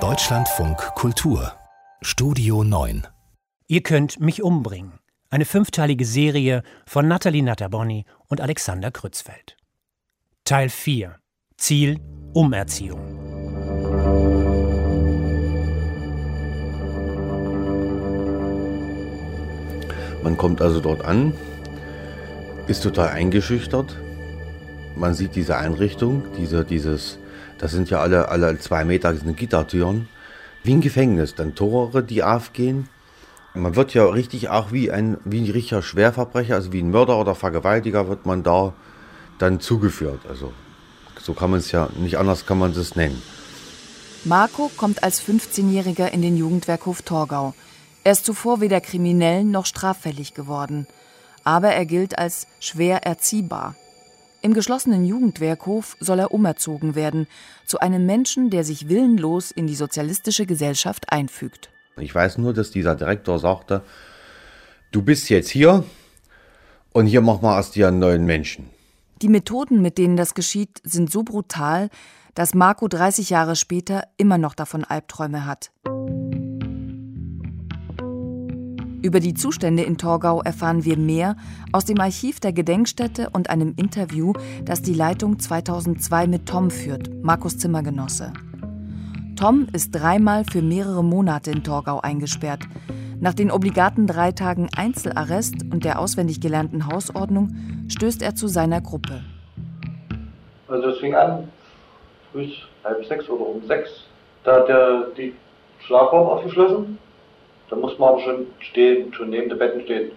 Deutschlandfunk Kultur Studio 9 Ihr könnt mich umbringen. Eine fünfteilige Serie von Nathalie Natterboni und Alexander Krützfeld. Teil 4 Ziel Umerziehung. Man kommt also dort an, ist total eingeschüchtert. Man sieht diese Einrichtung, diese, dieses, das sind ja alle, alle zwei Meter sind Gittertüren, wie ein Gefängnis, dann Tore, die aufgehen. Man wird ja richtig auch wie ein, wie ein richtiger Schwerverbrecher, also wie ein Mörder oder Vergewaltiger wird man da dann zugeführt. Also so kann man es ja, nicht anders kann man es nennen. Marco kommt als 15-Jähriger in den Jugendwerkhof Torgau. Er ist zuvor weder kriminell noch straffällig geworden. Aber er gilt als schwer erziehbar. Im geschlossenen Jugendwerkhof soll er umerzogen werden zu einem Menschen, der sich willenlos in die sozialistische Gesellschaft einfügt. Ich weiß nur, dass dieser Direktor sagte, du bist jetzt hier und hier machen wir aus dir einen neuen Menschen. Die Methoden, mit denen das geschieht, sind so brutal, dass Marco 30 Jahre später immer noch davon Albträume hat. Über die Zustände in Torgau erfahren wir mehr aus dem Archiv der Gedenkstätte und einem Interview, das die Leitung 2002 mit Tom führt, Markus Zimmergenosse. Tom ist dreimal für mehrere Monate in Torgau eingesperrt. Nach den obligaten drei Tagen Einzelarrest und der auswendig gelernten Hausordnung stößt er zu seiner Gruppe. Also es fing an, früh halb sechs oder um sechs. Da hat er die Schlafraum aufgeschlossen da muss man aber schon stehen, schon neben den Betten stehen.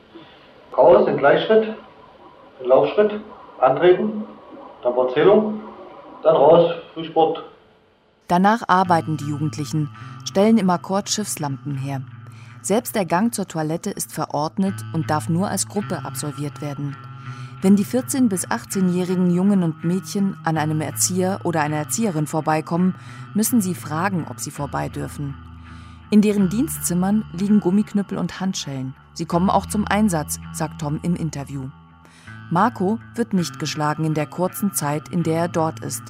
Raus in Gleichschritt, in Laufschritt, antreten, dann Erzählung, dann raus, Frühsport. Danach arbeiten die Jugendlichen, stellen im Akkord Schiffslampen her. Selbst der Gang zur Toilette ist verordnet und darf nur als Gruppe absolviert werden. Wenn die 14- bis 18-jährigen Jungen und Mädchen an einem Erzieher oder einer Erzieherin vorbeikommen, müssen sie fragen, ob sie vorbei dürfen. In deren Dienstzimmern liegen Gummiknüppel und Handschellen. Sie kommen auch zum Einsatz, sagt Tom im Interview. Marco wird nicht geschlagen in der kurzen Zeit, in der er dort ist.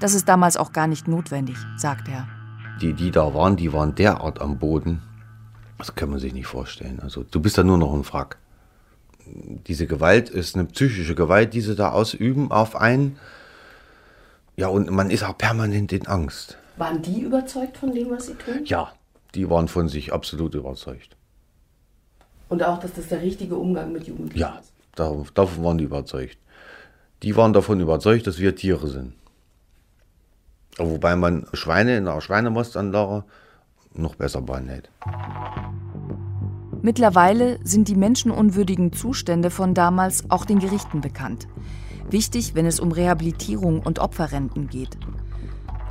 Das ist damals auch gar nicht notwendig, sagt er. Die, die da waren, die waren derart am Boden. Das kann man sich nicht vorstellen. Also du bist da nur noch ein Wrack. Diese Gewalt ist eine psychische Gewalt, die sie da ausüben auf einen. Ja, und man ist auch permanent in Angst. Waren die überzeugt von dem, was sie tun? Ja, die waren von sich absolut überzeugt. Und auch, dass das der richtige Umgang mit Jugendlichen ja, ist? Ja, davon waren die überzeugt. Die waren davon überzeugt, dass wir Tiere sind. Wobei man Schweine in einer Schweinemostanlage noch besser behandelt. Mittlerweile sind die menschenunwürdigen Zustände von damals auch den Gerichten bekannt. Wichtig, wenn es um Rehabilitierung und Opferrenten geht.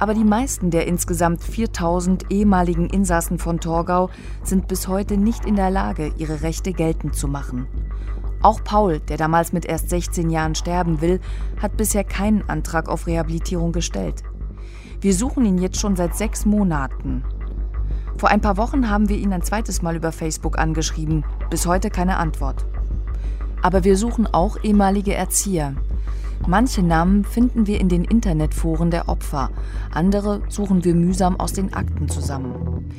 Aber die meisten der insgesamt 4000 ehemaligen Insassen von Torgau sind bis heute nicht in der Lage, ihre Rechte geltend zu machen. Auch Paul, der damals mit erst 16 Jahren sterben will, hat bisher keinen Antrag auf Rehabilitierung gestellt. Wir suchen ihn jetzt schon seit sechs Monaten. Vor ein paar Wochen haben wir ihn ein zweites Mal über Facebook angeschrieben, bis heute keine Antwort. Aber wir suchen auch ehemalige Erzieher, Manche Namen finden wir in den Internetforen der Opfer, andere suchen wir mühsam aus den Akten zusammen.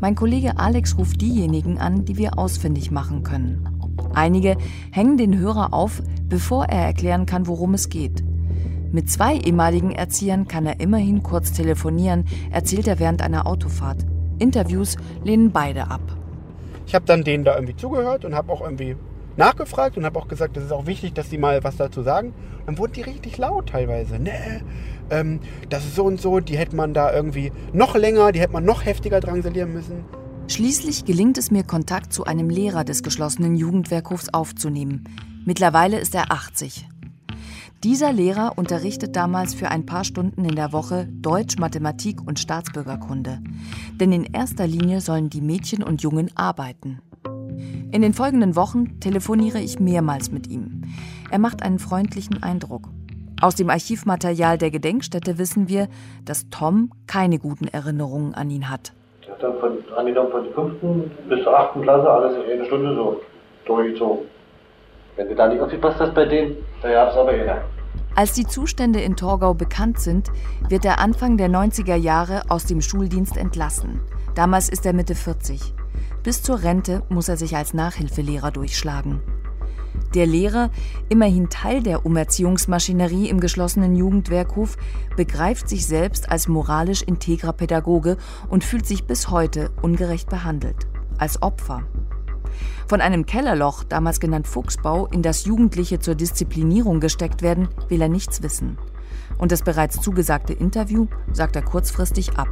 Mein Kollege Alex ruft diejenigen an, die wir ausfindig machen können. Einige hängen den Hörer auf, bevor er erklären kann, worum es geht. Mit zwei ehemaligen Erziehern kann er immerhin kurz telefonieren, erzählt er während einer Autofahrt. Interviews lehnen beide ab. Ich habe dann denen da irgendwie zugehört und habe auch irgendwie nachgefragt und habe auch gesagt, das ist auch wichtig, dass die mal was dazu sagen. Dann wurden die richtig laut teilweise. Nee, ähm, das ist so und so, die hätte man da irgendwie noch länger, die hätte man noch heftiger drangsalieren müssen. Schließlich gelingt es mir, Kontakt zu einem Lehrer des geschlossenen Jugendwerkhofs aufzunehmen. Mittlerweile ist er 80. Dieser Lehrer unterrichtet damals für ein paar Stunden in der Woche Deutsch, Mathematik und Staatsbürgerkunde. Denn in erster Linie sollen die Mädchen und Jungen arbeiten. In den folgenden Wochen telefoniere ich mehrmals mit ihm. Er macht einen freundlichen Eindruck. Aus dem Archivmaterial der Gedenkstätte wissen wir, dass Tom keine guten Erinnerungen an ihn hat. Er hat dann von, angenommen von der 5. bis zur 8. Klasse alles in einer Stunde so durchgezogen. Wenn du da nicht aufgepasst hast bei denen, da gab es aber jeder. Als die Zustände in Torgau bekannt sind, wird er Anfang der 90er Jahre aus dem Schuldienst entlassen. Damals ist er Mitte 40. Bis zur Rente muss er sich als Nachhilfelehrer durchschlagen. Der Lehrer, immerhin Teil der Umerziehungsmaschinerie im geschlossenen Jugendwerkhof, begreift sich selbst als moralisch integrer Pädagoge und fühlt sich bis heute ungerecht behandelt. Als Opfer. Von einem Kellerloch, damals genannt Fuchsbau, in das Jugendliche zur Disziplinierung gesteckt werden, will er nichts wissen. Und das bereits zugesagte Interview sagt er kurzfristig ab.